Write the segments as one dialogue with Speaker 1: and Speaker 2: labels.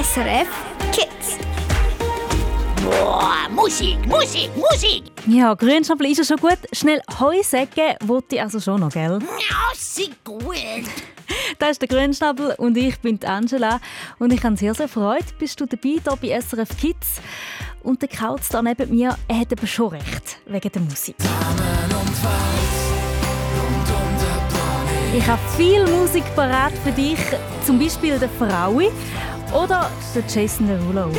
Speaker 1: SRF Kids.
Speaker 2: Boah, Musik, Musik, Musik.
Speaker 3: Ja, Grünschnabel ist ja schon gut. Schnell Heusäcke wollte ich also schon noch, gell?
Speaker 2: Ja, sie gut.
Speaker 3: Das ist der Grünschnabel und ich bin die Angela. Und ich habe sehr, sehr Freude, bist du dabei hier bei SRF Kids. Und der Kauz da neben mir, er hat aber schon recht, wegen der Musik. Ich habe viel Musik parat für dich, zum Beispiel der Fraui oder der Jason Derulo.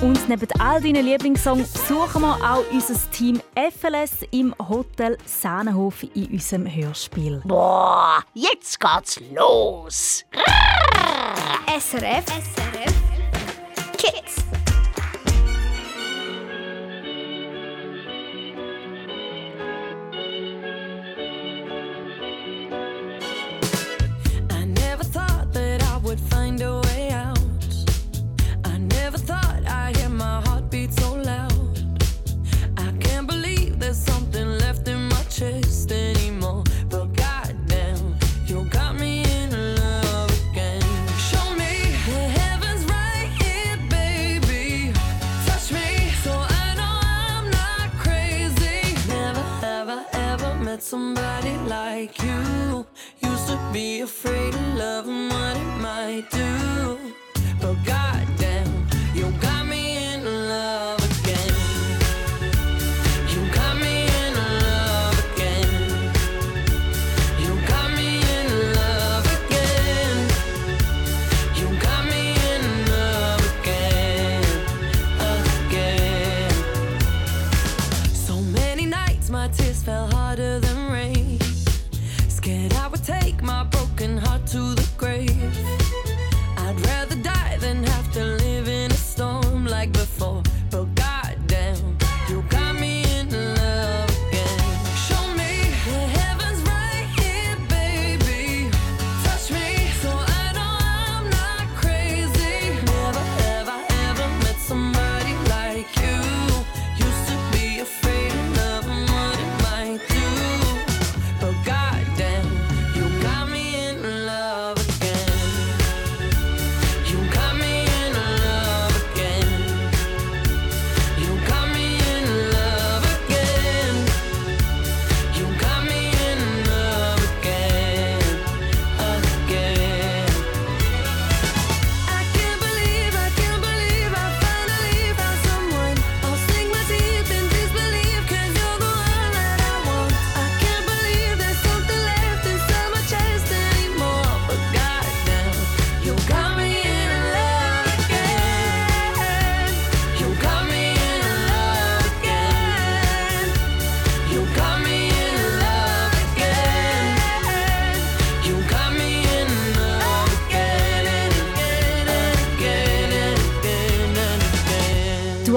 Speaker 3: Und neben all deinen Lieblingssongs suchen wir auch unser Team FLS im Hotel Sahnenhof in unserem Hörspiel.
Speaker 2: Boah, jetzt geht's los.
Speaker 1: SRF SRF Kids.
Speaker 4: Somebody like you. Used to be afraid of love and what it might do. But goddamn,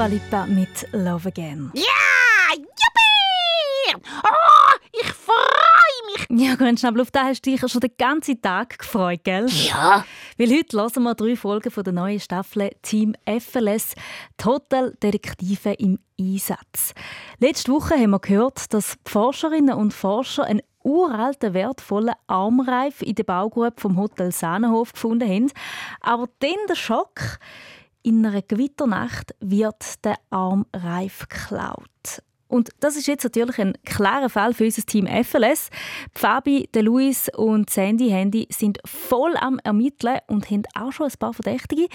Speaker 3: Dua Lipa mit Love Again.
Speaker 2: Ja, juppie! Oh, ich freue mich.
Speaker 3: Ja, Grünschnabel, auf das hast du dich schon den ganzen Tag gefreut, gell?
Speaker 2: Ja,
Speaker 3: Weil heute hören wir drei Folgen von der neuen Staffel Team FLS, Hoteldetektive im Einsatz. Letzte Woche haben wir gehört, dass die Forscherinnen und Forscher einen uralten, wertvollen Armreif in der Baugrube vom Hotel Sahnenhof gefunden haben. Aber dann der Schock. In einer Gewitternacht wird der Armreif geklaut. Und das ist jetzt natürlich ein klarer Fall für unser Team FLS. Fabi, Luis und Sandy Handy sind voll am Ermitteln und haben auch schon ein paar Verdächtige.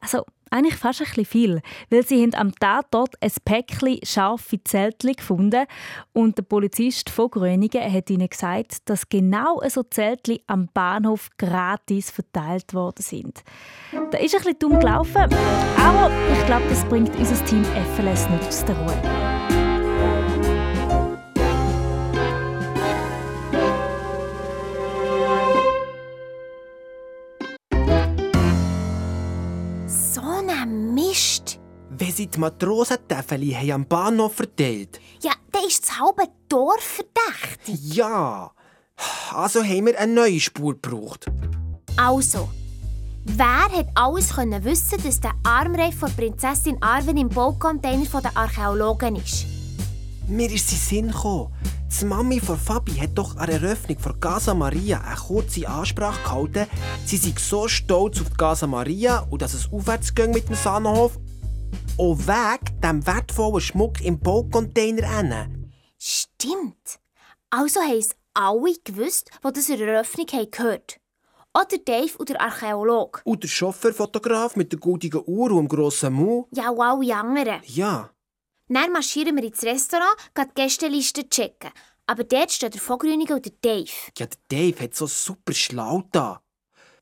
Speaker 3: Also eigentlich fast ein viel, weil sie haben am Tatort ein Päckchen scharfe Zeltchen gefunden und der Polizist von Gröningen hat ihnen gesagt, dass genau so Zeltchen am Bahnhof gratis verteilt worden sind. Da ist ein bisschen dumm gelaufen, aber ich glaube, das bringt unser Team FLS nicht aus der Ruhe.
Speaker 5: Mist.
Speaker 6: Wenn sie die Matrosentäfeli haben am Bahnhof verteilt.
Speaker 5: Ja, dann ist das halbe Dorf verdächtig.
Speaker 6: Ja. Also haben wir eine neue Spur gebraucht.
Speaker 5: Also, wer hat alles können wissen, dass der Armreif von Prinzessin Arwen im Baucontainer der Archäologen ist?
Speaker 6: Mir ist sie Sinn gekommen. Die Mami von Fabi hat doch an der Eröffnung von Casa Maria eine kurze Ansprache gehalten. Sie sei so stolz auf die Casa Maria und dass es aufwärts ging mit dem Sahnenhof. Und wegen dem wertvollen Schmuck im Baucontainer hin.
Speaker 5: Stimmt. Also haben es alle gewusst, die das in der Eröffnung haben gehört Oder Dave und der Archäologe.
Speaker 6: Und der Chauffeurfotograf mit der gültigen Uhr und dem grossen Mund.
Speaker 5: Ja, und alle anderen.
Speaker 6: Ja,
Speaker 5: Dann marschieren wir ins Restaurant, gehen die Gästeliste checken. Aber dort steht der Vogrüniger und der Dave.
Speaker 6: ja, der Dave hat so super schlau da.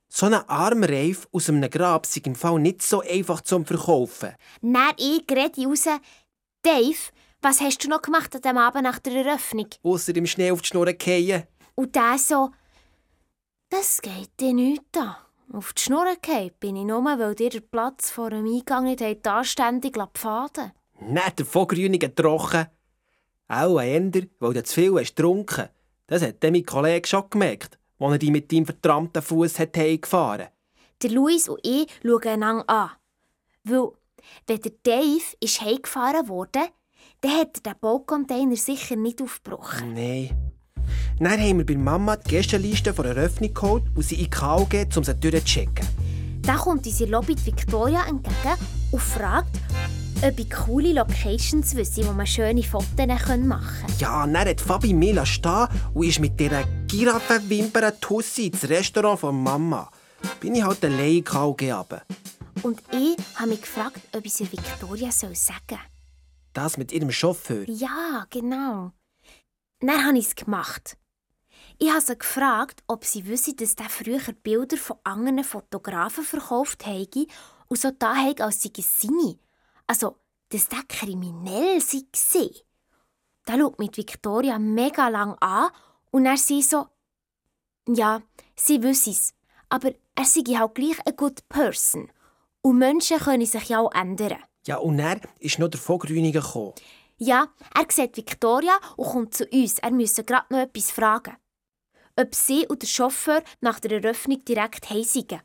Speaker 6: So ein Armreif aus einem Grab ist im Fall nicht so einfach zum Verkaufen.
Speaker 5: Dann ich rede raus. Dave, was hast du noch gemacht an diesem Abend nach der Eröffnung?
Speaker 6: Ausser im Schnee auf die Schnur fallen.
Speaker 5: Und der so, das geht dir nicht an. Auf die Schnur gefallen bin ich nur, weil dir der Platz vor dem Eingang nicht anständig pfaden
Speaker 6: Nicht der Vogrünige trocken. Auch ein Ender, weil du zu viel hast getrunken. Das hat mein Kollege schon gemerkt, als er dich mit deinem vertrammten Fuß heimgefahren
Speaker 5: Der Luis und ich schauen einander an. Weil, wenn der Dave ist heimgefahren wurde, dann hat er den Baucontainer sicher nicht aufgebrochen.
Speaker 6: Nein. Dann haben wir bei Mama die Gästeliste von der Eröffnung geholt und sie in KO gegeben, um sie durchzuchecken.
Speaker 5: Dann kommt unsere Lobby Victoria entgegen und fragt, ob ich coole Locations wüsste, wo man schöne Fotos machen können.
Speaker 6: Ja, dann hat Fabi mich stehen und ist mit dieser Giraffenwimpern-Tussi ins Restaurant von Mama. Bin ich halt allein gegeben.
Speaker 5: Und ich habe mich gefragt, ob ich es Victoria sagen soll.
Speaker 6: Das mit ihrem Chauffeur.
Speaker 5: Ja, genau. Dann habe ich es gemacht. Ich habe sie gefragt, ob sie wüsste, dass der früher Bilder von anderen Fotografen verkauft habe und so da habe, als sei es seine. Also, dass der kriminell sei. Da schaut mich Victoria mega lang an und er sie so, ja, sie wüsste es, aber er sei halt gleich eine good person. Und Menschen können sich ja auch ändern.
Speaker 6: Ja, und dann ist noch der Vogrünige gekommen.
Speaker 5: Ja, er sieht Victoria und kommt zu uns. Er müsse gerade noch etwas fragen. Ob sie und der Chauffeur nach der Eröffnung direkt heisigen.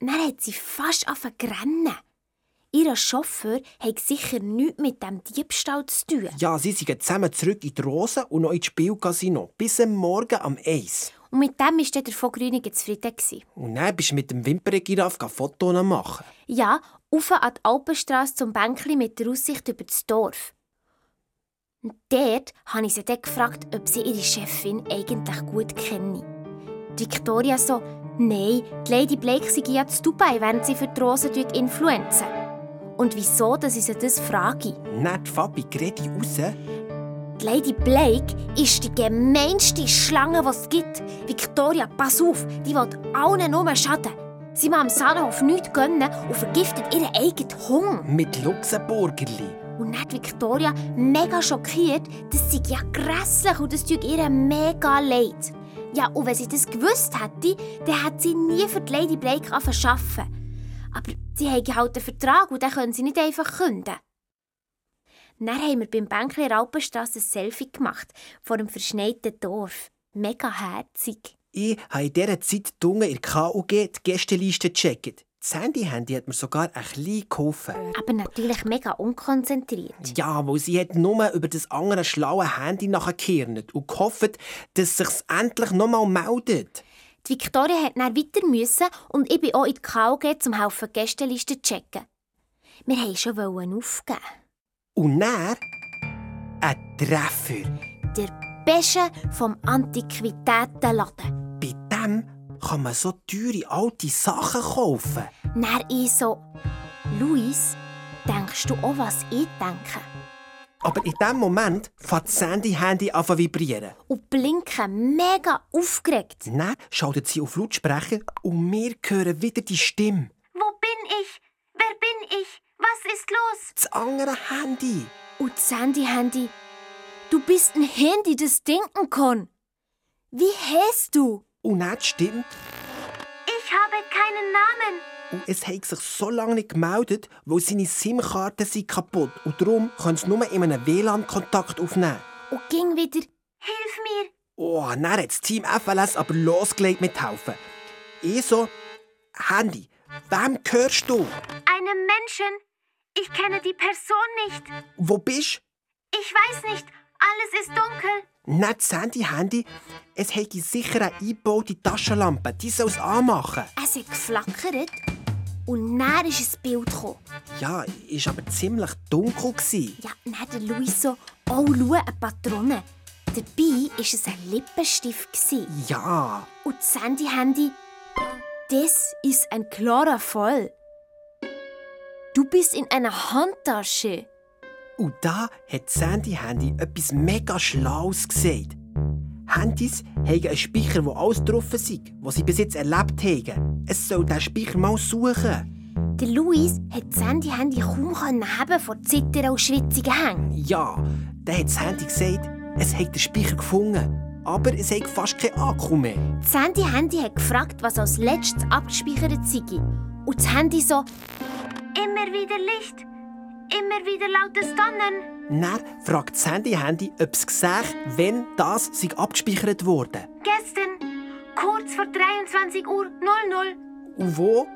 Speaker 5: Dann hat sie fast angefangen zu rennen. Ihr Chauffeur hat sicher nichts mit dem Diebstahl zu tun.
Speaker 6: Ja, sie sind zusammen zurück in die Rose und noch ins Spielcasino. Bis am Morgen am Eis.
Speaker 5: Und mit dem war dann der Vogrüniger zufrieden.
Speaker 6: Und dann bist du mit dem Wimperngiraff Fotos machen.
Speaker 5: Ja, auf an die Alpenstrasse zum Bänkli mit der Aussicht über das Dorf. Und dort habe ich sie dann gefragt, ob sie ihre Chefin eigentlich gut kenne. Victoria so, nein, die Lady Blake sei ja zu Dubai, während sie für die Rosen influenzen. Und wieso, dass ich sie das frage?
Speaker 6: Nicht Fabi, rede raus.
Speaker 5: Die Lady Blake ist die gemeinste Schlange, die es gibt. Victoria, pass auf, die will allen nur schaden. Sie will am Sahnenhof nichts gönnen und vergiftet ihren eigenen Hunger.
Speaker 6: Mit Luxemburgerli.
Speaker 5: Und hat Victoria mega schockiert, das sei ja grässlich und das tut ihr mega leid. Ja, und wenn sie das gewusst hätte, dann hätte sie nie für die Lady Blake arbeiten Aber sie haben halt einen Vertrag und den können sie nicht einfach künden. Dann haben wir beim Bänkli in der Alpenstrasse ein Selfie gemacht, vor dem verschneiten Dorf. Mega herzig.
Speaker 6: Ich habe in dieser Zeit in der KUG die Gästeliste gecheckt. Das Handy-Handy hat mir sogar ein bisschen geholfen.
Speaker 5: Aber natürlich mega unkonzentriert.
Speaker 6: Ja, weil sie hat nur über das andere schlaue Handy nachgekehrt und gehofft, dass sich's endlich nochmal meldet.
Speaker 5: Die Victoria hat dann weiter müssen und ich bin auch in die KUG zum Haufen Gästelisten zu checken. Wir wollten schon aufgeben.
Speaker 6: Und dann ein Treffer.
Speaker 5: Der Beste vom Antiquitätenladen.
Speaker 6: Bei dem kann man so teure alte Sachen kaufen.
Speaker 5: Dann ich so, Luis, denkst du auch, was ich denke?
Speaker 6: Aber in dem Moment fängt das Handy-Handy an zu vibrieren.
Speaker 5: Und blinken mega aufgeregt.
Speaker 6: Dann schaltet sie auf Lautsprecher und wir hören wieder die Stimme.
Speaker 5: Wo bin ich? Wer bin ich? Was ist los?
Speaker 6: Das andere Handy.
Speaker 5: Und das Handy-Handy. Du bist ein Handy, das denken kann. Wie heißt du?
Speaker 6: Und dann die Stimme.
Speaker 5: Ich habe keinen Namen.
Speaker 6: Und es hat sich so lange nicht gemeldet, weil seine SIM-Karte sind kaputt und darum können sie nur in einem WLAN-Kontakt aufnehmen.
Speaker 5: Und ging wieder. Hilf mir.
Speaker 6: Oh, dann hat das Team FLS aber losgelegt mit helfen. Ich so, Handy, wem gehörst du?
Speaker 5: Einem Menschen. Ich kenne die Person nicht.
Speaker 6: Wo bist
Speaker 5: Ich weiß nicht. Alles ist dunkel.
Speaker 6: Nicht das Handy-Handy. Es hätte sicher eine eingebaute Taschenlampe. Die soll es anmachen.
Speaker 5: Es hat geflackert und dann ist ein Bild gekommen.
Speaker 6: Ja, ist aber ziemlich dunkel. Gewesen.
Speaker 5: Ja, dann hat der Luis so, oh, schau, eine Patrone. Dabei war es ein Lippenstift. gewesen.
Speaker 6: Ja,
Speaker 5: Und das Handy-Handy, das ist ein klarer Fall. Du bist in einer Handtasche.
Speaker 6: und da hat Sandy Handy etwas mega Schlaues gesagt. Handys haben einen Speicher, wo alles drauf ist, was sie bis jetzt erlebt haben. Es soll diesen Speicher mal suchen.
Speaker 5: Der Luis hat das Handy-Handy kaum haben vor Zittern und schwitzigen Hängen.
Speaker 6: Ja, dann hat das Handy gesagt, es hat den Speicher gefunden. Aber es hat fast keinen Akku mehr.
Speaker 5: Das Handy-Handy hat gefragt, was als letztes abgespeichert sei. Und das Handy so, immer wieder Licht, immer wieder lautes Donnern.
Speaker 6: Dann fragt das Handy-Handy, ob es gesagt wenn das sei abgespeichert wurde.
Speaker 5: Gestern, kurz vor 23 Uhr 00,
Speaker 6: Und wo?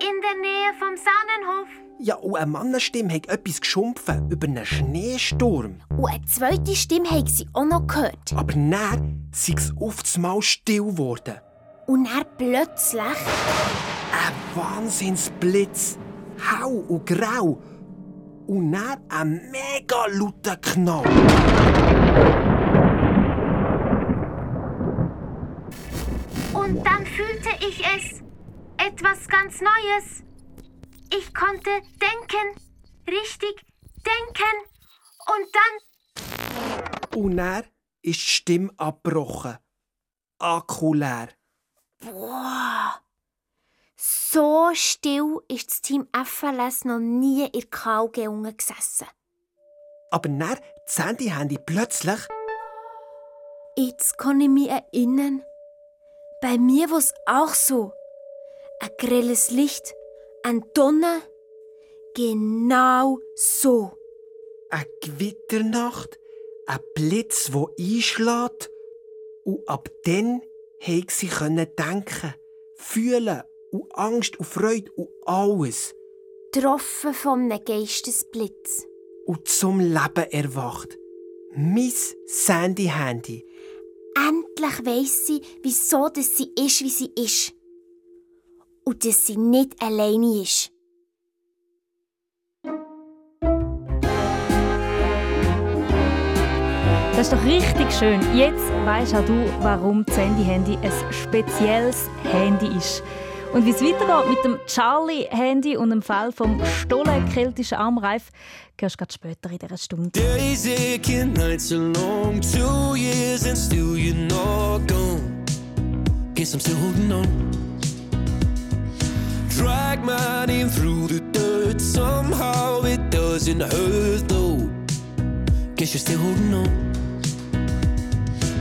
Speaker 5: in der Nähe vom Sahnenhof.
Speaker 6: Ja, und eine Mannenstimme hat etwas geschumpfen über einen Schneesturm.
Speaker 5: Und eine zweite Stimme haben sie auch noch gehört.
Speaker 6: Aber dann sei es einmal still geworden.
Speaker 5: Und dann plötzlich,
Speaker 6: Ein Wahnsinnsblitz. Hau und grau. Und dann ein mega lauter Knall.
Speaker 5: und dann fühlte ich es. Etwas ganz Neues. Ich konnte denken, richtig denken. Und dann
Speaker 6: Und dann ist die Stimme abgebrochen. Akku leer.
Speaker 5: Boah! So still ist das Team FLS noch nie in unten gesessen.
Speaker 6: Aber dann das Handy-Handy plötzlich
Speaker 5: Jetzt kann ich mich erinnern. Bei mir war es auch so. Ein grelles Licht, ein Donner. Genau so.
Speaker 6: eine Gewitternacht, ein Blitz, wo einschlägt. Und ab dann konnte sie denken, fühlen und Angst und Freude und alles.
Speaker 5: Getroffen von einem Geistesblitz.
Speaker 6: Und zum Leben erwacht. Miss Sandy Handy.
Speaker 5: Endlich weiss sie, wieso dass sie ist, wie sie ist. Und dass sie nicht alleine ist.
Speaker 3: Das ist doch richtig schön. Jetzt weisst auch du, warum das Handy-Handy ein spezielles Handy ist. Und wie es weitergeht mit dem Charlie-Handy und dem Fall vom gestohlenen keltischen Armreif, hörst du später in dieser Stunde.
Speaker 7: Days aching, nights are long. Two years and still you're not gone. Guess I'm still holding on. Drag my name through the dirt. Somehow it doesn't hurt though. Guess you're still holding on.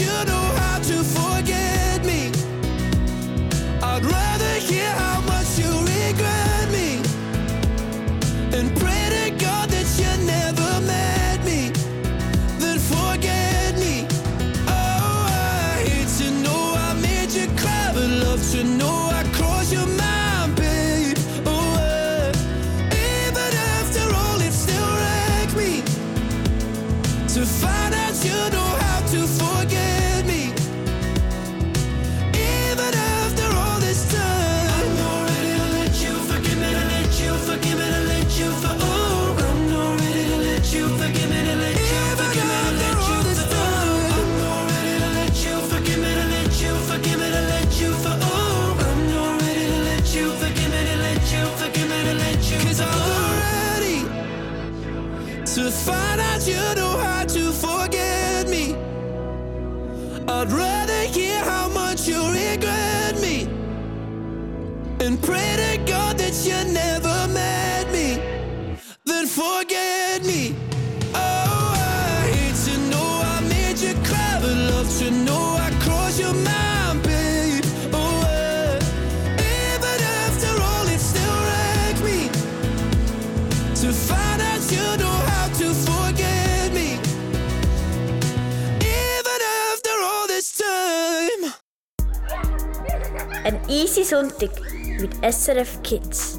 Speaker 7: you know find out you know how to forget me. I'd rather hear how much
Speaker 8: you're. Easy Sonntag mit SRF Kids.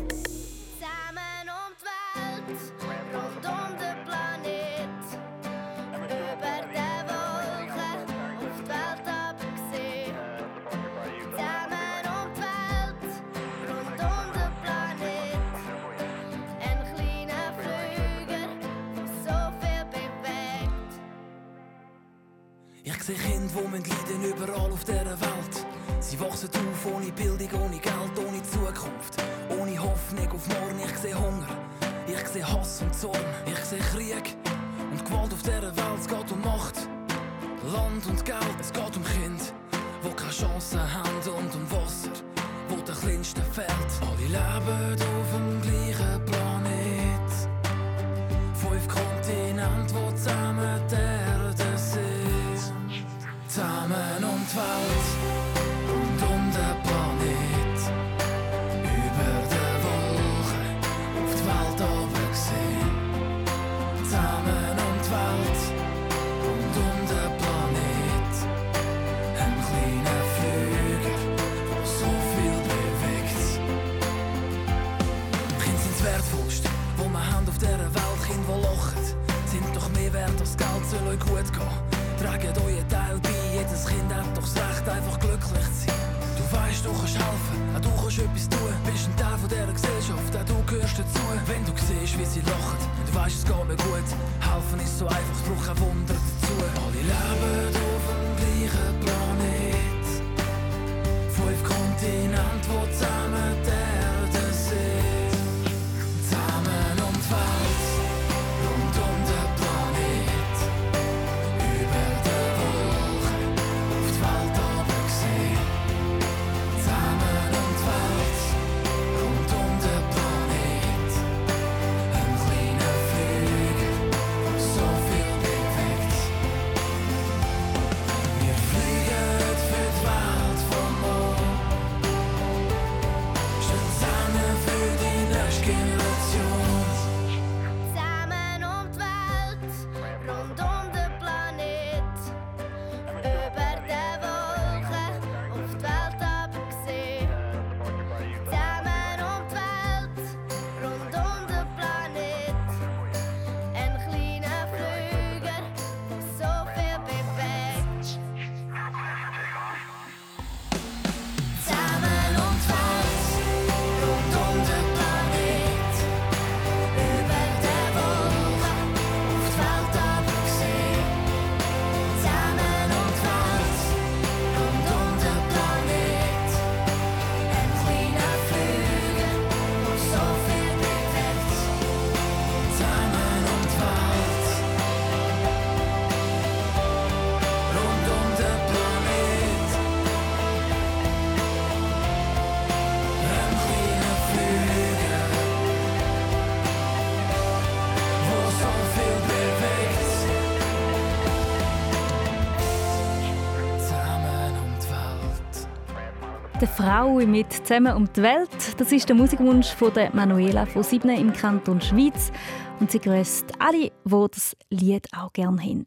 Speaker 3: Frau mit «Zusammen um die Welt». Das ist der Musikwunsch von der Manuela von Siebne im Kanton Schweiz. Und sie grüßt alle, die das Lied auch gerne haben.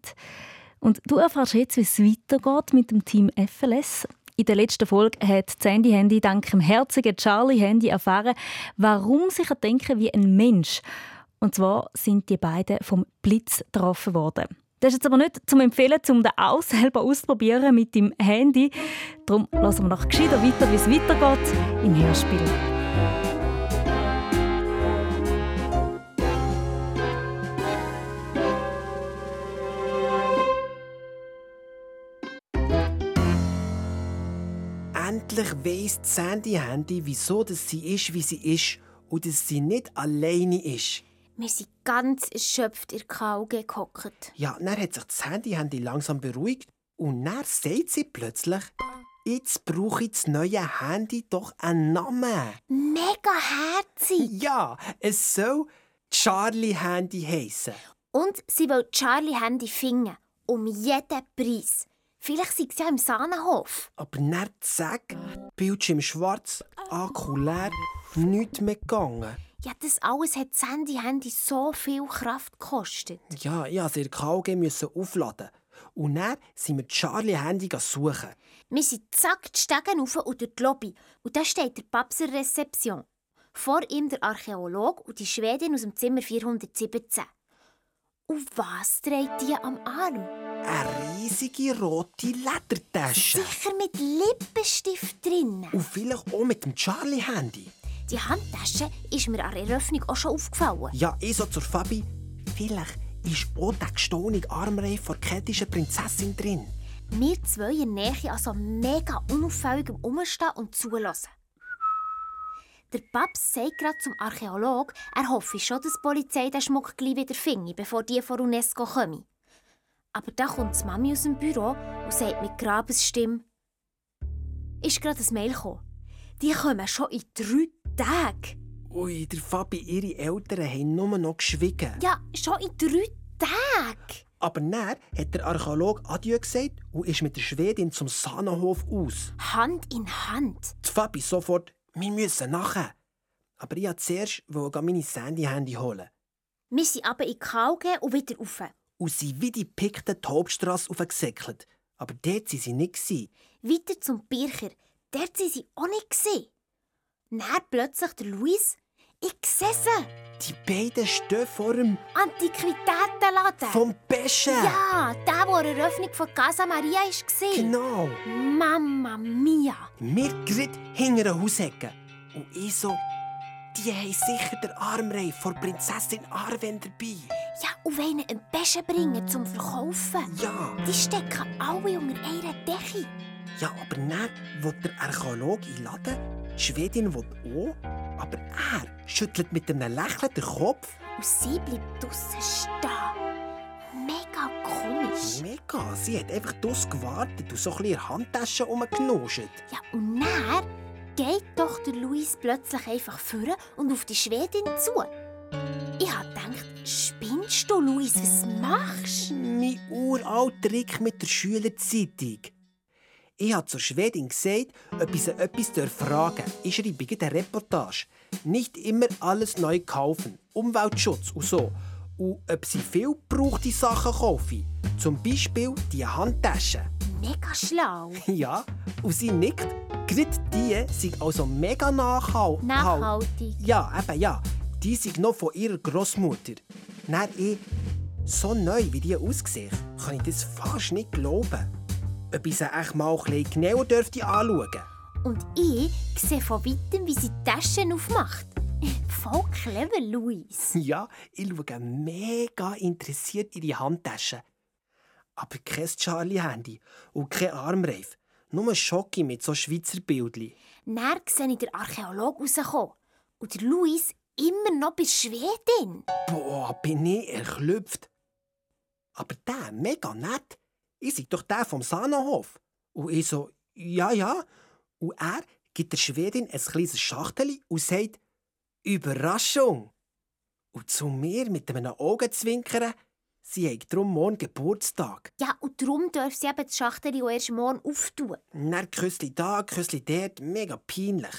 Speaker 3: Und du erfährst jetzt, wie es weitergeht mit dem Team FLS. In der letzten Folge hat Sandy Handy dank dem herzigen Charlie Handy erfahren, warum sich denken wie ein Mensch. Und zwar sind die beiden vom Blitz getroffen worden. Das ist jetzt aber nicht zum Empfehlen, um den auch selber auszuprobieren mit dem Handy. Darum lassen wir noch gescheiter weiter, wie es weitergeht im Hörspiel.
Speaker 6: Endlich weiss Sandy Handy, wieso dass sie ist, wie sie ist und dass sie nicht alleine ist.
Speaker 5: Wir sind ganz erschöpft in der KUG gehockt.
Speaker 6: Ja, dann hat sich das Handy Handy langsam beruhigt und dann sagt sie plötzlich, jetzt brauche ich das neue Handy doch einen Namen.
Speaker 5: Mega herzig!
Speaker 6: Ja, es soll Charlie Handy heißen.
Speaker 5: Und sie will Charlie Handy finden. Um jeden Preis. Vielleicht sind sie ja im Sahnenhof.
Speaker 6: Aber dann zack, Bildschirm schwarz, Akku leer, nichts mehr gegangen.
Speaker 5: Ja, das alles hat Sandy Handy so viel Kraft gekostet.
Speaker 6: Ja, ich musste der KG müssen aufladen. Und dann sind wir Charlie Handy suchen.
Speaker 5: Wir sind zack die Stegen rauf und durch die Lobby. Und da steht der Paps in der Rezeption. Vor ihm der Archäolog und die Schwedin aus dem Zimmer 417. Und was trägt die am Arm?
Speaker 6: Eine riesige rote Ledertasche.
Speaker 5: Sicher mit Lippenstift drin.
Speaker 6: Und vielleicht auch mit dem Charlie Handy.
Speaker 5: Die Handtasche ist mir an der Eröffnung auch schon aufgefallen.
Speaker 6: Ja, ich so zur Fabi. Vielleicht ist auch der gestohlene Armreif von der keltischen Prinzessin drin.
Speaker 5: Wir zwei in Nähe also mega unauffällig am Umstehen und zulassen. Der Paps sagt gerade zum Archäolog, er hoffe schon, dass die Polizei den Schmuck gleich wieder finde, bevor die von UNESCO kommen. Aber da kommt die Mami aus dem Büro und sagt mit Grabesstimme, ist gerade ein Mail gekommen. Die kommen schon in drei Tagen.
Speaker 6: Ui, der Fabi, ihre Eltern haben nur noch geschwiegen.
Speaker 5: Ja, schon in drei Tagen.
Speaker 6: Aber dann hat der Archäolog Adieu gesagt und ist mit der Schwedin zum Sahnenhof aus.
Speaker 5: Hand in Hand.
Speaker 6: Die Fabi sofort, wir müssen nachher. Aber ich wollte zuerst meine Sandy-Handy holen.
Speaker 5: Wir sind aber in KG und wieder rauf.
Speaker 6: Und sie wie die Pikten die Hauptstrasse aufgesäckelt. Aber dort waren sie nicht.
Speaker 5: Weiter zum Bircher. Dort waren sie auch nicht. Dann plötzlich der Luis. Ich sehe.
Speaker 6: Die beiden stehen vor dem
Speaker 5: Antiquitätenladen.
Speaker 6: vom Beschen.
Speaker 5: Ja, der, wo eine Eröffnung von Casa Maria war.
Speaker 6: Genau.
Speaker 5: Mamma mia.
Speaker 6: Wir gerade hinter einer Haushecke. Und ich so, die haben sicher den Armreif von Prinzessin Arwen dabei.
Speaker 5: Ja, und wollen einen Beschen bringen zum Verkaufen.
Speaker 6: Ja.
Speaker 5: Die stecken alle unter einer Decke.
Speaker 6: Ja, aber dann will der Archäologe einladen, die Schwedin will auch, aber er schüttelt mit einem Lächeln den Kopf.
Speaker 5: Und sie bleibt draussen stehen. Mega komisch.
Speaker 6: Mega, sie hat einfach draus gewartet und so ein bisschen der Handtasche rumgenuscht.
Speaker 5: Ja, und dann geht doch der Luis plötzlich einfach vor und auf die Schwedin zu. Ich hab gedacht, spinnst du, Luis? Was machst du?
Speaker 6: Mein uralter Trick mit der Schülerzeitung. Ich habe zur Schwedin gesagt, ob ich sie etwas fragen darf. Ich schreibe eine Reportage. Nicht immer alles neu kaufen. Umweltschutz und so. Und ob sie viel gebrauchte Sachen kaufen. Zum Beispiel die Handtaschen.
Speaker 5: Mega schlau.
Speaker 6: Ja, und sie nickt. Gerade die sind also mega nachhaltig.
Speaker 5: Nachhaltig.
Speaker 6: Ja, eben ja. Die sind noch von ihrer Großmutter. Dann ich, so neu wie die aussehen, kann ich das fast nicht glauben. Ob ich sie echt mal ein genauer dürfte anschauen
Speaker 5: Und ich sehe von weitem, wie sie die Taschen aufmacht. Voll clever, Luis.
Speaker 6: Ja, ich schaue mega interessiert in die Handtasche. Aber kein Charlie-Handy und kein Armreif. Nur ein Schocki mit so Schweizer Bildli.
Speaker 5: Dann sehe ich den Archäolog rauskommen. Und der Luis immer noch bei der Schwedin.
Speaker 6: Boah, bin ich erklüpft. Aber der, mega nett. Ich sei doch der vom Sahnenhof. Und ich so, ja, ja. Und er gibt der Schwedin ein kleines Schachtel und sagt, Überraschung. Und zu mir mit einem Augenzwinkern, sie hat drum morgen Geburtstag.
Speaker 5: Ja, und darum darf sie eben die Schachtel auch erst morgen auftun.
Speaker 6: Dann Küssli da, Küssli dort, mega peinlich.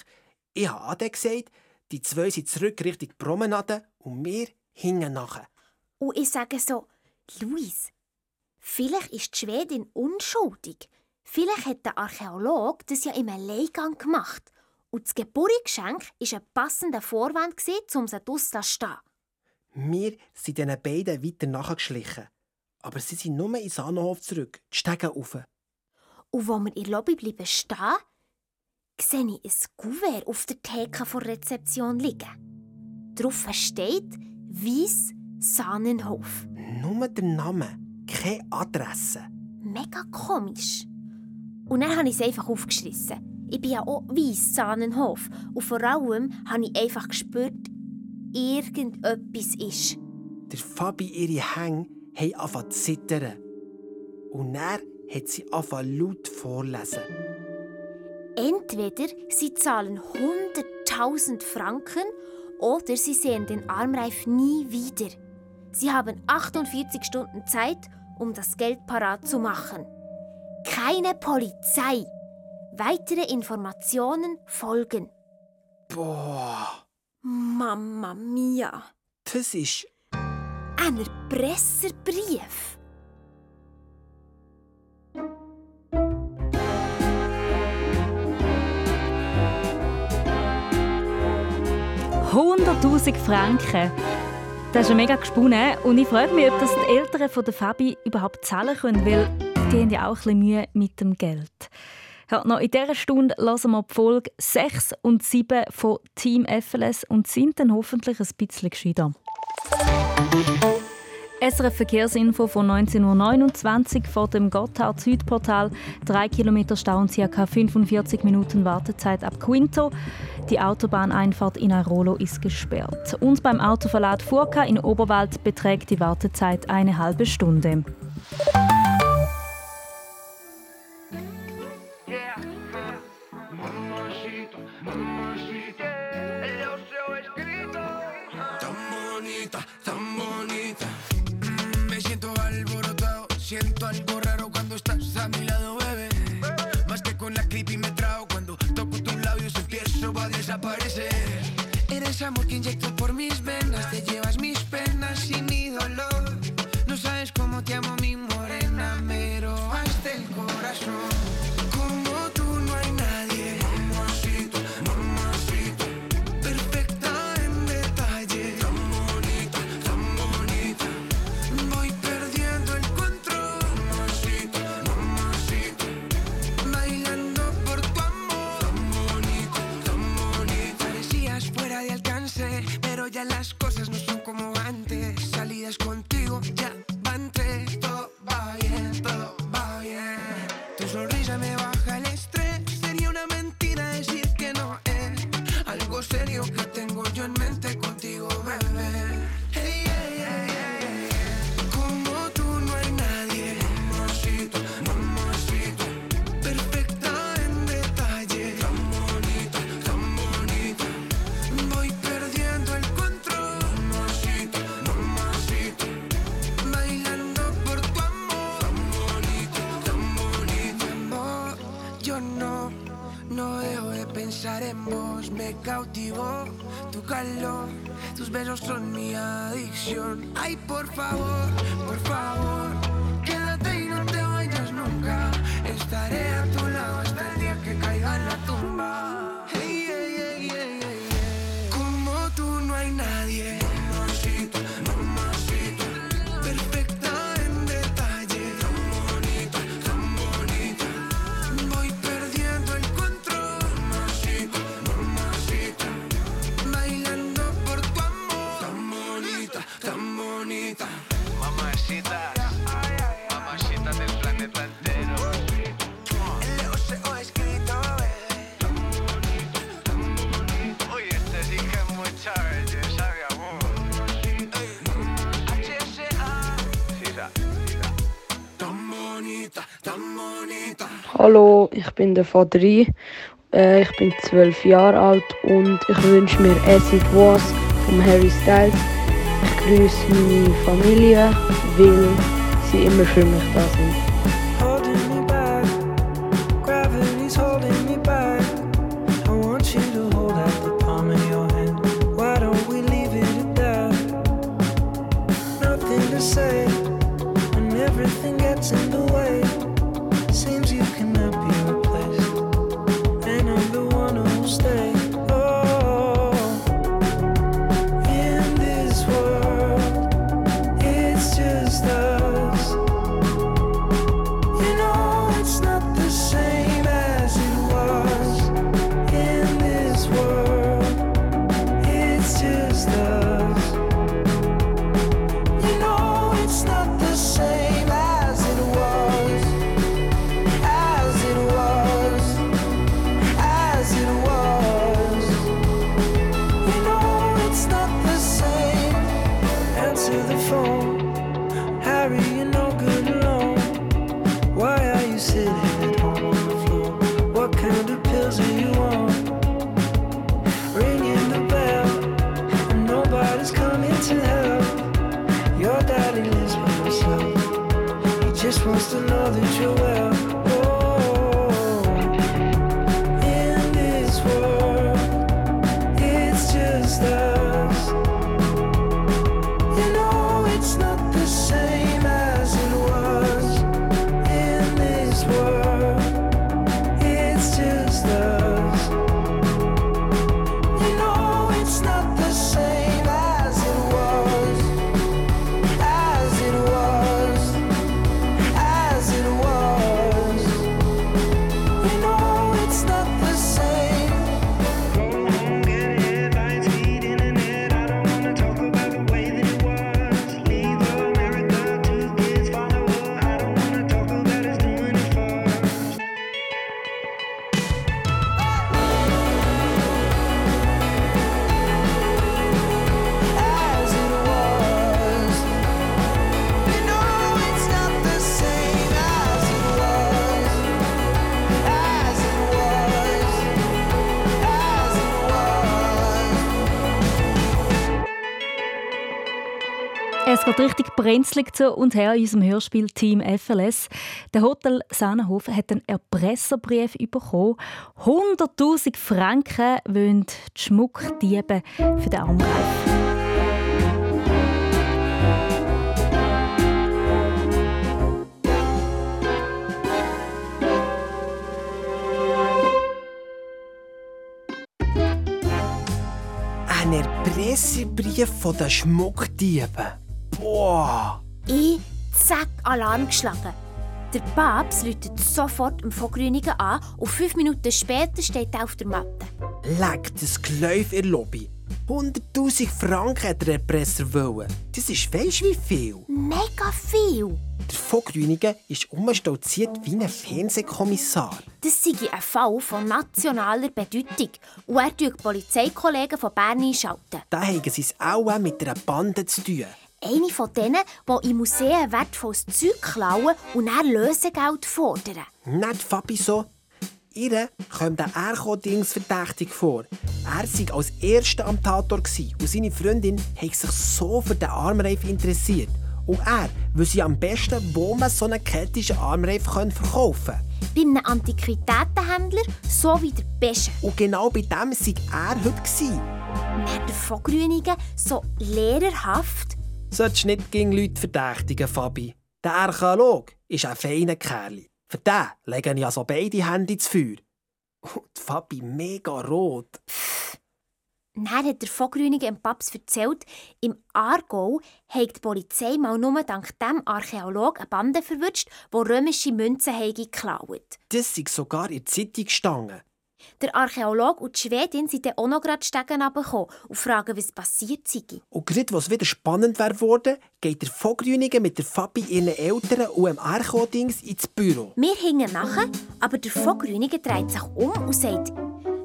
Speaker 6: Ich habe Ade gesagt, die zwei sind zurück Richtung Promenade und wir hingen nachher.
Speaker 5: Und ich sage so, Luis, vielleicht ist die Schwedin unschuldig. Vielleicht hat der Archäologe das ja im Alleingang gemacht. Und das Geburtsgeschenk war ein passender Vorwand, um sie draussen zu stehen.
Speaker 6: Wir sind diesen beiden weiter nachgeschlichen. Aber sie sind nur in den Sahnenhof zurück, die Stege rauf.
Speaker 5: Und wo wir in der Lobby bleiben stehen, sehe ich ein Kuvert auf der Theke der Rezeption liegen. Darauf steht «Weiss Sahnenhof».
Speaker 6: Nur der Name, keine Adresse.
Speaker 5: Mega komisch. Und dann habe ich es einfach aufgeschrissen. Ich bin ja auch weiss Sahnenhof. Und vor allem habe ich einfach gespürt, irgendetwas ist.
Speaker 6: Der Fabi ihre Hänge haben angefangen zu zittern. Und dann hat sie angefangen laut vorlesen.
Speaker 5: Entweder sie zahlen 100.000 Franken oder sie sehen den Armreif nie wieder. Sie haben 48 Stunden Zeit, um das Geld parat zu machen. Keine Polizei. Weitere Informationen folgen.
Speaker 6: Boah,
Speaker 5: Mamma mia.
Speaker 6: das ist.
Speaker 5: Ein Erpresserbrief.
Speaker 9: – 100'000 Franken. Das ist ja mega gesponnen. Und ich frage mich, ob das die Eltern von der Fabi überhaupt zahlen können, weil die haben ja auch ein bisschen Mühe mit dem Geld. Ja, noch in dieser Stunde hören wir die Folge 6 und 7 von Team FLS und sind dann hoffentlich ein bisschen gescheiter. SRF Verkehrsinfo von 19.29 Uhr vor dem Gotthard-Südportal. Drei Kilometer Stau und ca. 45 Minuten Wartezeit ab Quinto. Die Autobahneinfahrt in Airolo ist gesperrt. Und beim Autoverlad Furka in Oberwald beträgt die Wartezeit eine halbe Stunde.
Speaker 10: Tus besos son mi adicción. Ay, por favor.
Speaker 11: Bin der Fadri. Äh, ich bin 12 Jahre alt und ich wünsche mir As It Was von Harry Styles. Ich grüße meine Familie, weil sie immer für mich da sind.
Speaker 3: Geht richtig brenzlig zu und her in unserem Hörspiel Team FLS. Der Hotel Sahnenhof hat einen Erpresserbrief bekommen. 100'000 Franken wollen die Schmuckdiebe für den Angriff.
Speaker 6: Ein Erpresserbrief von den Schmuckdieben. Boah!
Speaker 5: Ich zack Alarm geschlagen. Der Papst läutet sofort im Vogrünigen an und fünf Minuten später steht er auf der Matte.
Speaker 6: Leck das Gläuf in der Lobby. 100'000 Franken hat der Erpresser wollen. Das ist weisst wie viel.
Speaker 5: Mega viel!
Speaker 6: Der Vogrünigen ist umstolziert wie ein Fernsehkommissar.
Speaker 5: Das sei ein Fall von nationaler Bedeutung und er die Polizeikollegen von Bern einschalten.
Speaker 6: Da haben sie es auch mit einer Bande zu tun.
Speaker 5: Eine von denen, die in Museen wertvolles Zeug klauen und dann Lösegeld fordern.
Speaker 6: Nicht Fabi so. Ihr kommt der Erko-Dings verdächtig vor. Er war als Erster am Tator gsi und seine Freundin hat sich so für den Armreif interessiert. Und er wüsste am besten, wo man so einen keltischen Armreif verkaufen kann.
Speaker 5: Bei einem Antiquitätenhändler so wie der Beste.
Speaker 6: Und genau bei dem war er heute.
Speaker 5: Dann der Vogrünigen so lehrerhaft.
Speaker 6: Solltest nicht gegen Leute verdächtigen, Fabi. Der Archäolog ist ein feiner Kerl. Für den legen ja so beide Hände ins Feuer. Und Fabi mega rot.
Speaker 5: Dann hat der Vogrünigen dem Paps erzählt, im Aargau hat die Polizei mal nur dank dem Archäolog eine Bande verwünscht, die römische Münzen geklaut.
Speaker 6: Das ist sogar in der Zeitung gestanden.
Speaker 5: Der Archäolog und die Schwedin sind dann auch noch gerade Stegen runtergekommen und fragen, was passiert sei.
Speaker 6: Und gerade was wieder spannend wäre worden, geht der Vogrünigen mit der Fabi ihren Eltern und dem Archo-Dings ins Büro.
Speaker 5: Wir hingen nachher, aber der Vogrünigen dreht sich um und sagt,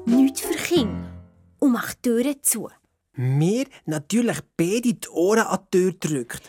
Speaker 5: nichts für Kinder und macht die Türen zu.
Speaker 6: Mir natürlich beide die Ohren an die Tür gedrückt.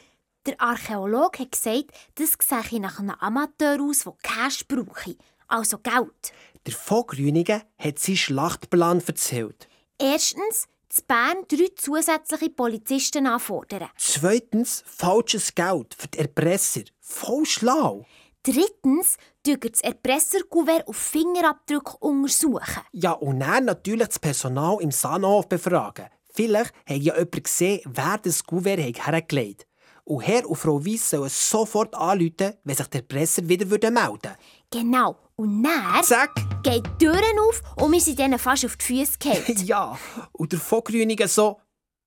Speaker 5: Der Archäolog hat gesagt, das sehe nach einem Amateur aus, der Cash brauche, also Geld.
Speaker 6: Der Vogrünigen hat seinen Schlachtplan erzählt.
Speaker 5: Erstens, zu Bern drei zusätzliche Polizisten anfordern.
Speaker 6: Zweitens, falsches Geld für die Erpresser. Voll schlau.
Speaker 5: Drittens, das Erpresserkuvert auf Fingerabdruck untersuchen.
Speaker 6: Ja, und dann natürlich das Personal im Sahnhof befragen. Vielleicht hat ja jemand gesehen, wer das Kuvert hat hergelegt Und Herr und Frau Weiss sollen sofort anrufen, wenn sich der Erpresser wieder melden würde.
Speaker 5: Genau. Und dann
Speaker 6: Zack!
Speaker 5: geht die Türen auf und wir sind ihnen fast auf die Füße gefallen.
Speaker 6: ja, und der Vogrünige so.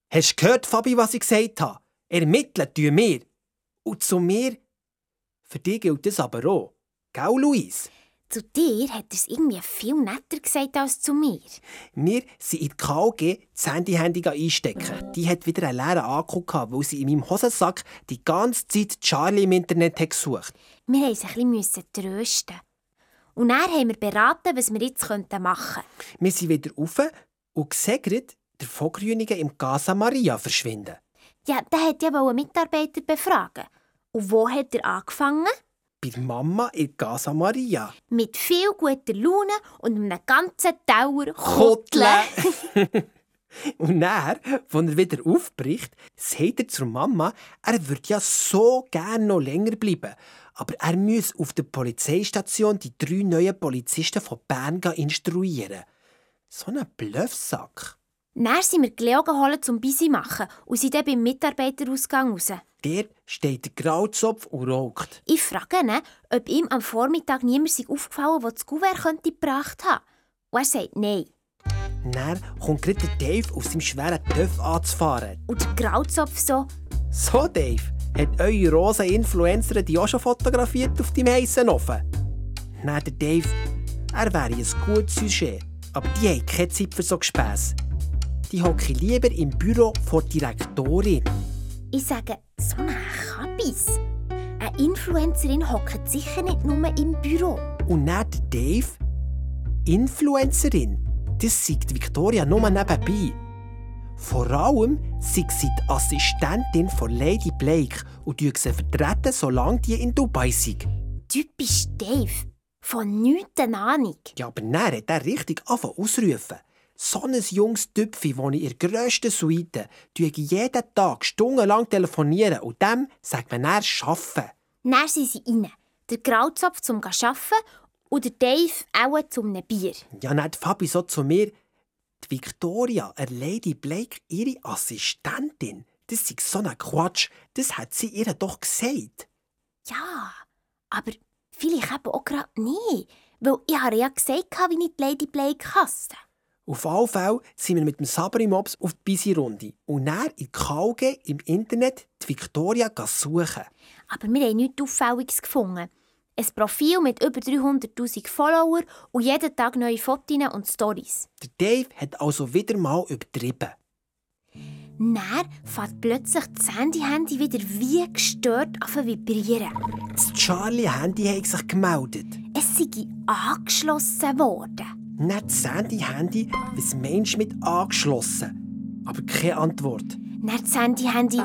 Speaker 6: Hast du gehört, Fabi, was ich gesagt habe? Ermitteln tun wir. Und zu mir. Für dich gilt das aber auch. Gell, Luis?
Speaker 5: Zu dir hat er es irgendwie viel netter gesagt als zu mir.
Speaker 6: Wir sind in die KG das Handy-Handy einstecken. Die hat wieder einen leeren Akku gehabt, weil sie in meinem Hosensack die ganze Zeit Charlie im Internet hat gesucht
Speaker 5: Wir mussten ein bisschen trösten. Und dann haben wir beraten, was wir jetzt machen könnten.
Speaker 6: Wir sind wieder rauf und sehen gerade, der Vogrünige im Casa Maria verschwinden.
Speaker 5: Ja, der hat ja einen Mitarbeiter befragen. Und wo hat er angefangen?
Speaker 6: Bei Mama in Casa Maria.
Speaker 5: Mit viel guter Laune und einem ganzen Tauer
Speaker 6: Koteln.
Speaker 5: Koteln.
Speaker 6: Und dann, als er wieder aufbricht, sagt er zur Mama, er würde ja so gerne noch länger bleiben. Aber er muss auf der Polizeistation die drei neuen Polizisten von Bern instruieren. So ein Bluffsack.
Speaker 5: Dann sind wir Leo geholt zum Bisi machen und sind dann beim Mitarbeiterausgang raus.
Speaker 6: Dort steht der Grauzopf und raucht.
Speaker 5: Ich frage ihn, ob ihm am Vormittag niemand sich aufgefallen der das Kuvert könnte gebracht haben Und er sagt nein.
Speaker 6: Dann kommt gerade der Dave auf seinem schweren Töff anzufahren.
Speaker 5: Und der Grauzopf so,
Speaker 6: So, Dave, hat eure rosa Influencer die auch schon fotografiert auf deinem heissen Ofen? Nein, der Dave, er wäre ein gutes Sujet. Aber die haben keine Zeit für so Gespäss. Die hocke lieber im Büro vor der Direktorin.
Speaker 5: ich sage, so ein Kabis. Eine Influencerin hockt sicher nicht nur im Büro.
Speaker 6: Und der Dave, Influencerin, das sagt Victoria nur nebenbei. Vor allem sei sie die Assistentin von Lady Blake und sie vertreten, solange die in Dubai sind.
Speaker 5: Typisch Dave. Von nichts Ahnung.
Speaker 6: Ja, aber dann hat er richtig angefangen ausrufen. So ein junges Tüpfi, das ich in der grössten Suite tue jeden Tag stundenlang telefonieren und dem sagt man dann arbeiten.
Speaker 5: Dann sind sie rein. Der Grauzopf zum Arbeiten und der Dave auch zum Bier.
Speaker 6: Ja, dann hat Fabi so zu mir, die Victoria, eine Lady Blake, ihre Assistentin, das ist so ein Quatsch, das hat sie ihr doch gesagt.
Speaker 5: Ja, aber vielleicht eben auch gerade nie. Weil ich habe ja gesagt, wie ich die Lady Blake hasse.
Speaker 6: Auf alle Fälle sind wir mit dem Sabri Mobs auf die Bisi-Runde und dann in KG im Internet die Victoria suchen.
Speaker 5: Aber wir haben nichts Auffälliges gefunden. Ein Profil mit über 300'000 Follower und jeden Tag neue Fotos und Stories.
Speaker 6: Der Dave hat also wieder mal übertrieben.
Speaker 5: Dann fährt plötzlich das Handy-Handy wieder wie gestört zu vibrieren.
Speaker 6: Das Charlie-Handy hat sich gemeldet.
Speaker 5: Es sei angeschlossen worden.
Speaker 6: Nicht das Handy-Handy, was meinst du mit angeschlossen? Aber keine Antwort.
Speaker 5: Dann das Handy-Handy.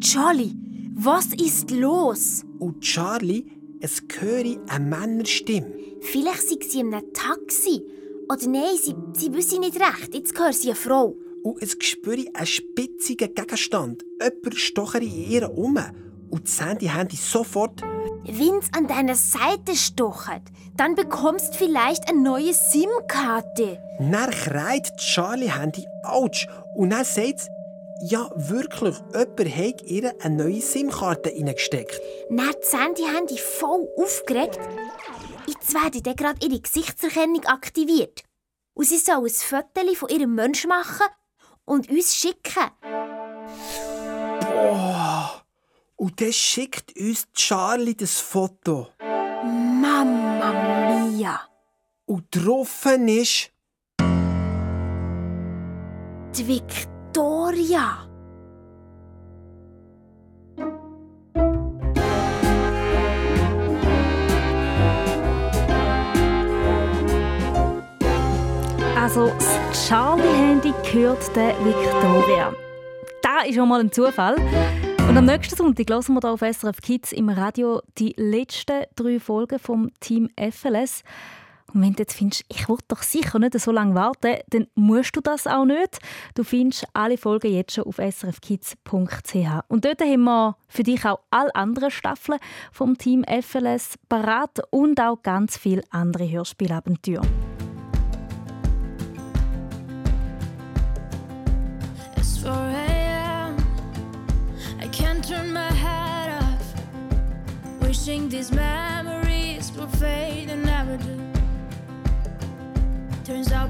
Speaker 5: Charlie, was ist los?
Speaker 6: Und Charlie, es höre eine Männerstimme.
Speaker 5: Vielleicht sei sie in einem Taxi. Oder nein, sie, sie wissen nicht recht. Jetzt hört sie eine Frau.
Speaker 6: Und es spüre einen spitzigen Gegenstand. Jemand stochere in ihr um. Und das Handy-Handy sofort.
Speaker 5: Wenn es an deiner Seite stochert, dann bekommst vielleicht eine neue SIM-Karte.
Speaker 6: Dann kreit das Charlie-Handy «Autsch!» und dann sagt es, ja wirklich, jemand hat ihr eine neue SIM-Karte reingesteckt.
Speaker 5: Dann das Handy-Handy voll aufgeregt. Jetzt werde dann gerade ihre Gesichtserkennung aktiviert. Und sie soll ein Foto von ihrem Mensch machen und uns schicken.
Speaker 6: Boah! Und dann schickt uns Charlie das Foto.
Speaker 5: Mamma mia!
Speaker 6: Und drauf ist...
Speaker 5: Die Victoria!
Speaker 3: Also, das Charlie-Handy gehört der Victoria. Das ist schon mal ein Zufall. Und am nächsten Sonntag hören wir hier auf SRF Kids im Radio die letzten drei Folgen vom Team FLS. Und wenn du jetzt findest, ich will doch sicher nicht so lange warten, dann musst du das auch nicht. Du findest alle Folgen jetzt schon auf srfkids.ch. Und dort haben wir für dich auch alle anderen Staffeln vom Team FLS parat und auch ganz viele andere Hörspielabenteuer.
Speaker 4: It's 4 a.m. I can't turn my head off. Wishing these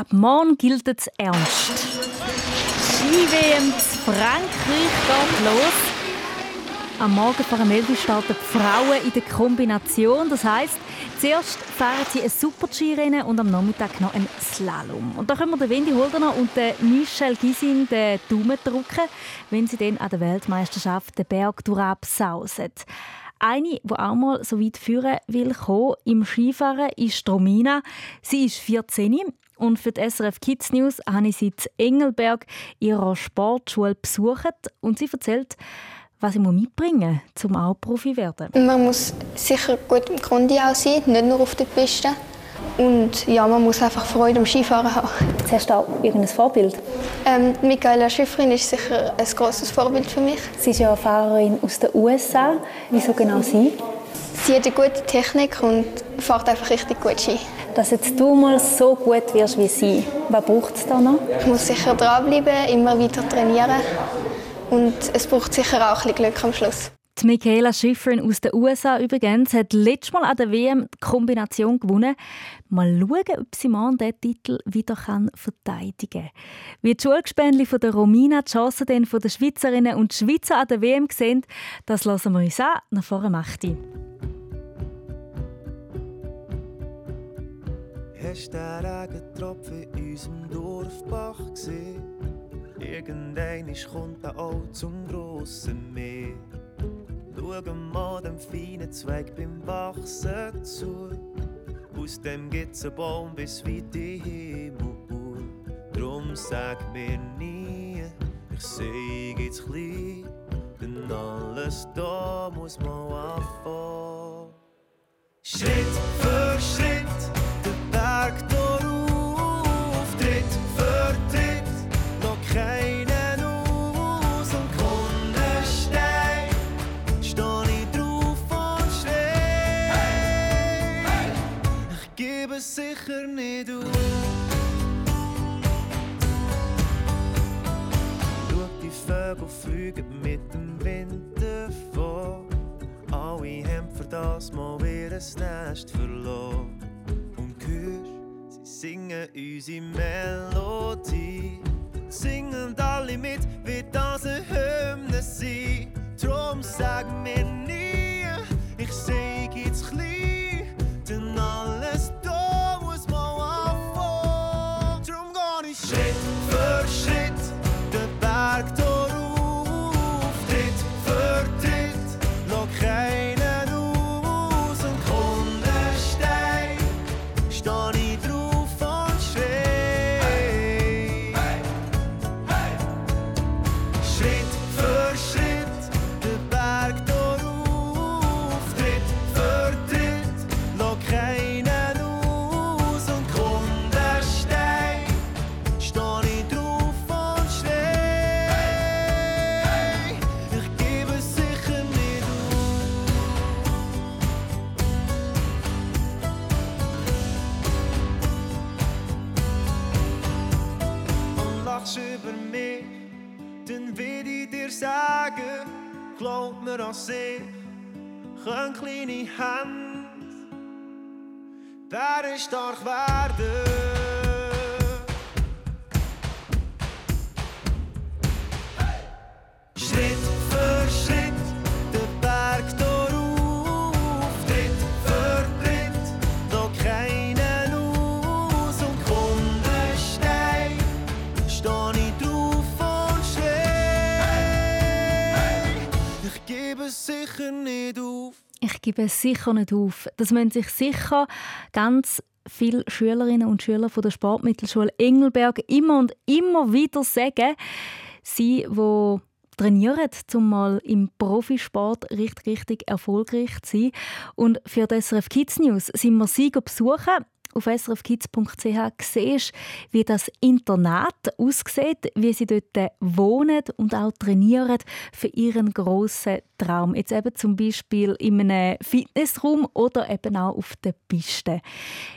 Speaker 3: Ab morgen gilt es ernst. Ski-WM Frankreich geht los. Am Morgen vor dem 11 starten die Frauen in der Kombination. Das heisst, zuerst fahren sie ein Super-Ski-Rennen und am Nachmittag noch ein Slalom. Und da können wir den Wendy Holdener und den Michel Gisin den Daumen drücken, wenn sie dann an der Weltmeisterschaft den Berg durchsausen. Eine, die auch mal so weit führen will kommen, im Skifahren ist Romina. Sie ist 14 und für die SRF Kids News habe ich sie in Engelberg ihrer Sportschule besucht und sie erzählt, was ich mitbringen muss, um auch Profi zu werden.
Speaker 12: Man muss sicher gut im Kondi auch sein, nicht nur auf der Piste. Und ja, man muss einfach Freude am Skifahren haben.
Speaker 3: Hast du auch irgendein Vorbild?
Speaker 12: Ähm, Michaela Schifrin ist sicher ein grosses Vorbild für mich.
Speaker 3: Sie ist ja eine Fahrerin aus den USA. Wieso genau sie?
Speaker 12: Sie hat eine gute Technik und fährt einfach richtig gut Ski.
Speaker 3: Dass jetzt du mal so gut wirst wie sie, was braucht es da noch?
Speaker 12: Ich muss sicher dranbleiben, immer weiter trainieren. Und es braucht sicher auch ein bisschen Glück am Schluss.
Speaker 3: Die Michaela Schifrin aus den USA übrigens hat letztes Mal an der WM die Kombination gewonnen. Mal schauen, ob sie morgen diesen Titel wieder kann verteidigen kann. Wie die Schulgespendli von der Romina die Chancen dann von den Schweizerinnen und Schweizer an der WM sehen, das hören wir uns an, nach vorne macht
Speaker 13: Den Regentropfen in unserem Dorfbach? Irgendein kommt er auch zum grossen Meer. Schau mal dem feinen Zweig beim Wachsen zu. Aus dem gibt's einen Baum bis in den Himmel. Drum sag mir nie, ich seh jetzt klein. Denn alles da muss man anfangen. Schritt für Schritt, den Berg darauf, Tritt für Tritt, noch keinen aus und Kunde Stein, steh ich drauf und schrei. Ich gebe es sicher nicht auf. Schau, die Vögel fliegen mit dem Wind davon. Alle haben für das mal ihr Nest verloren. Hörst, sie singen unsere Melodie. Singen alle mit, wie das eine Hymne sein. is toch waardig. Ich gebe es sicher nicht auf.
Speaker 3: Das müssen sich sicher ganz viele Schülerinnen und Schüler von der Sportmittelschule Engelberg immer und immer wieder sagen. Sie, die trainieren, um mal im Profisport richtig, richtig erfolgreich zu sein. Und für die SRF Kids News sind wir sie besuchen. Auf srfkids.ch siehst wie das Internat aussieht, wie sie dort wohnen und auch trainieren für ihren grossen Traum. Jetzt eben zum Beispiel in einem Fitnessraum oder eben auch auf der Piste.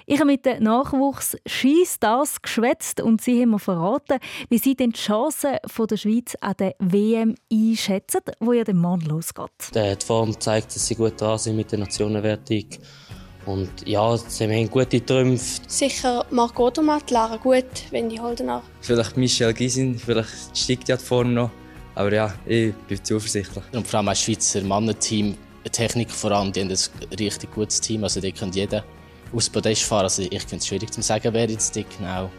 Speaker 3: Ich habe mit den Nachwuchs-Skistars geschwätzt und sie haben mir verraten, wie sie die Chancen der Schweiz an der WM einschätzen, wo ja der Mann losgeht.
Speaker 14: Die Form zeigt, dass sie gut dran sind mit der Nationenwertung. Und ja, sie haben gute Trümpfe.
Speaker 15: Sicher Marco Odermatt, Lara Gut, Wendy Holdener.
Speaker 16: Vielleicht Michel Gysin, vielleicht steigt ja vorne noch. Aber ja, ich bin zuversichtlich.
Speaker 17: Und vor allem als Schweizer Mannenteam, die Technik voran, die haben ein richtig gutes Team. Also die können jeder aufs Podest fahren. Also ich finde es schwierig zu sagen, wer jetzt die genau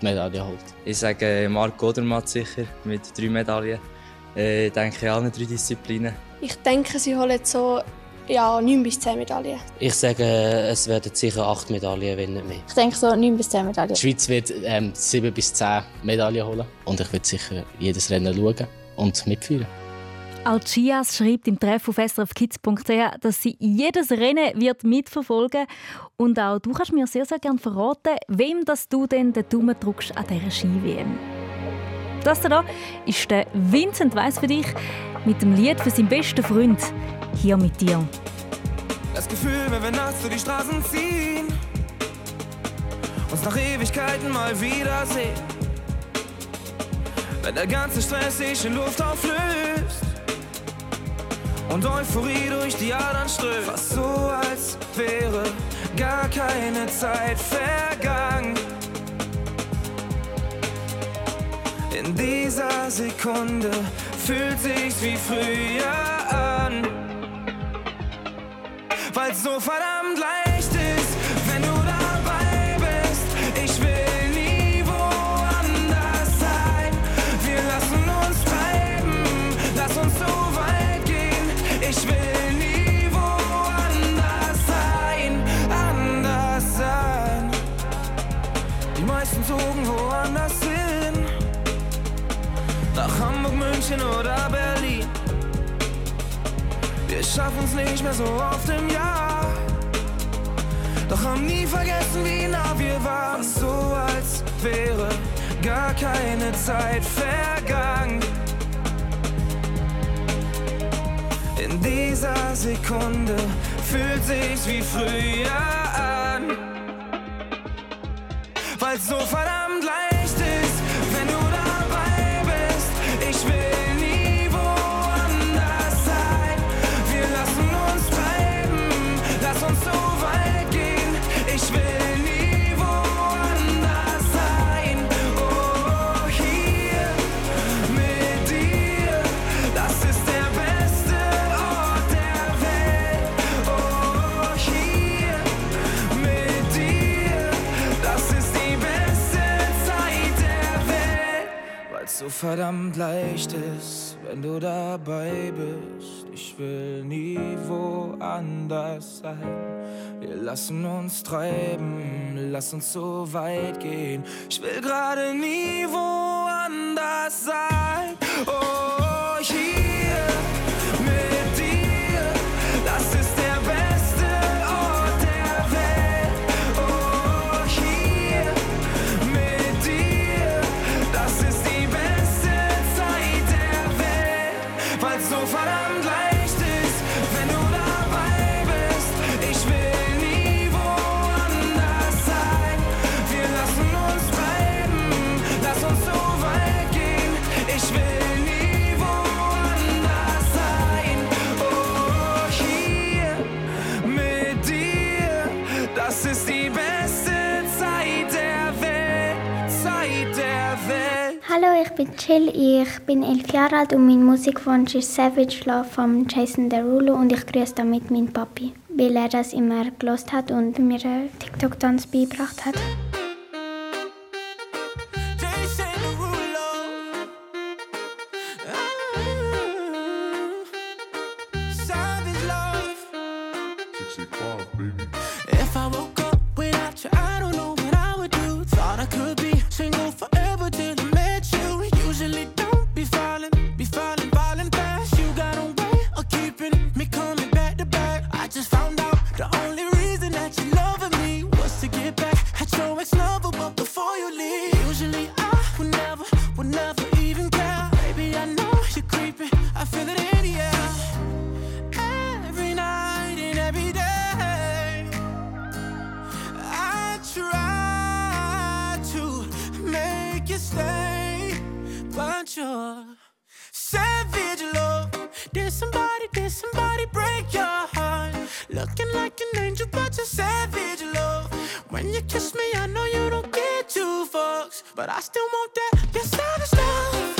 Speaker 17: die Medaille holt.
Speaker 16: Ich sage Marc Odermatt sicher mit drei Medaillen. Äh, Ich denke in allen drei Disziplinen.
Speaker 15: Ich denke, sie holen so ja, 9 bis 10 Medaillen.
Speaker 14: Ich sage, es werden sicher acht Medaillen, wenn nicht mehr.
Speaker 15: Ich denke so 9 bis 10 Medaillen.
Speaker 17: Die Schweiz wird ähm, 7 bis 10 Medaillen holen. Und ich werde sicher jedes Rennen schauen und mitführen.
Speaker 3: Alcias schreibt im Treff auf srfkids.ch, dass sie jedes Rennen wird mitverfolgen und auch du kannst mir sehr, sehr gerne verraten, wem das du denn den Daumen drückst an dieser Ski-WM. Das hier ist der Vincent Weiss für dich mit dem Lied für seinen besten Freund hier mit dir.
Speaker 7: Das Gefühl, wenn wir nachts durch die Straßen ziehen, uns nach Ewigkeiten mal wiedersehen. Wenn der ganze Stress sich in Luft auflöst und Euphorie durch die Adern strömt. Fast so, als wäre gar keine Zeit vergangen. In dieser Sekunde fühlt sich's wie früher an. Weil's so verdammt München oder Berlin. Wir schaffen's nicht mehr so oft im Jahr. Doch haben nie vergessen, wie nah wir waren. So als wäre gar keine Zeit vergangen. In dieser Sekunde fühlt sich's wie früher an. Weil's so verdammt
Speaker 9: verdammt leicht ist, wenn du dabei bist. Ich will nie woanders sein. Wir lassen uns treiben, lass uns so weit gehen. Ich will gerade nie woanders sein. Oh, hier
Speaker 18: bin Jill, ich bin elf Jahre alt und mein Musikwunsch ist Savage Love von Jason Derulo und ich grüße damit meinen Papi, weil er das immer gelost hat und mir einen TikTok-Tanz beigebracht hat.
Speaker 9: Creeping, I feel it in the air. Every night and every day, I try to make you stay, but you're savage love. Did somebody, did somebody break your heart? Looking like an angel, but you're savage love. When you kiss me, I know you don't get two fucks, but I still want that. You're savage love.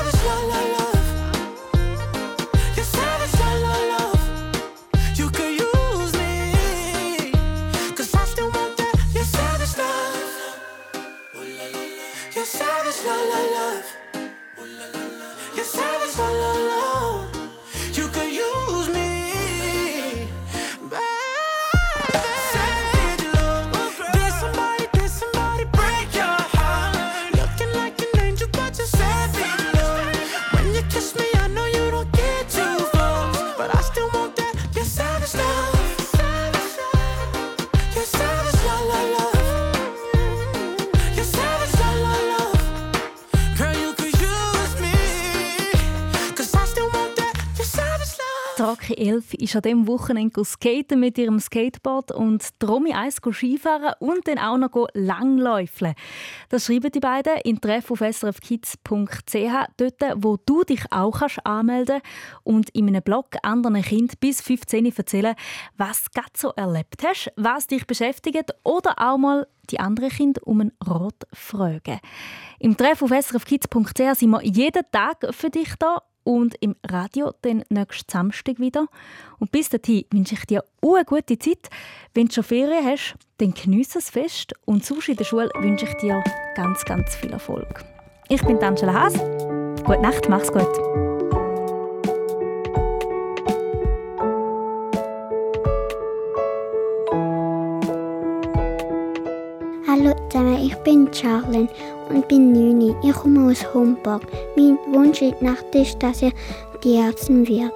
Speaker 3: ist an diesem Wochenende skaten mit ihrem Skateboard und Romy 1 Skifahren und dann auch noch langläufeln. Das schreiben die beiden in treff auf srfkids.ch, dort, wo du dich auch kannst anmelden und in einem Blog anderen Kindern bis 15 erzählen, was du gerade so erlebt hast, was dich beschäftigt oder auch mal die anderen Kinder um einen Rat fragen. Im Treff auf srfkids.ch sind wir jeden Tag für dich da und im Radio dann nächsten Samstag wieder. Und bis dahin wünsche ich dir eine gute Zeit. Wenn du schon Ferien hast, dann geniesse es fest. Und sonst in der Schule wünsche ich dir ganz, ganz viel Erfolg. Ich bin Angela Haas. Gute Nacht, mach's gut.
Speaker 18: Hallo zusammen, ich bin Charlene und bin Nini. Ich komme aus Homburg. Mein Wunsch in Nacht ist, dass ich die Ärzte werde.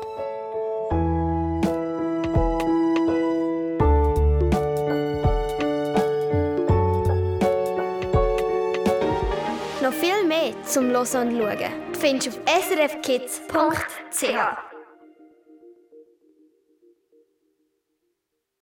Speaker 15: Noch viel mehr zum Los und Schauen findest du auf srfkids.ch.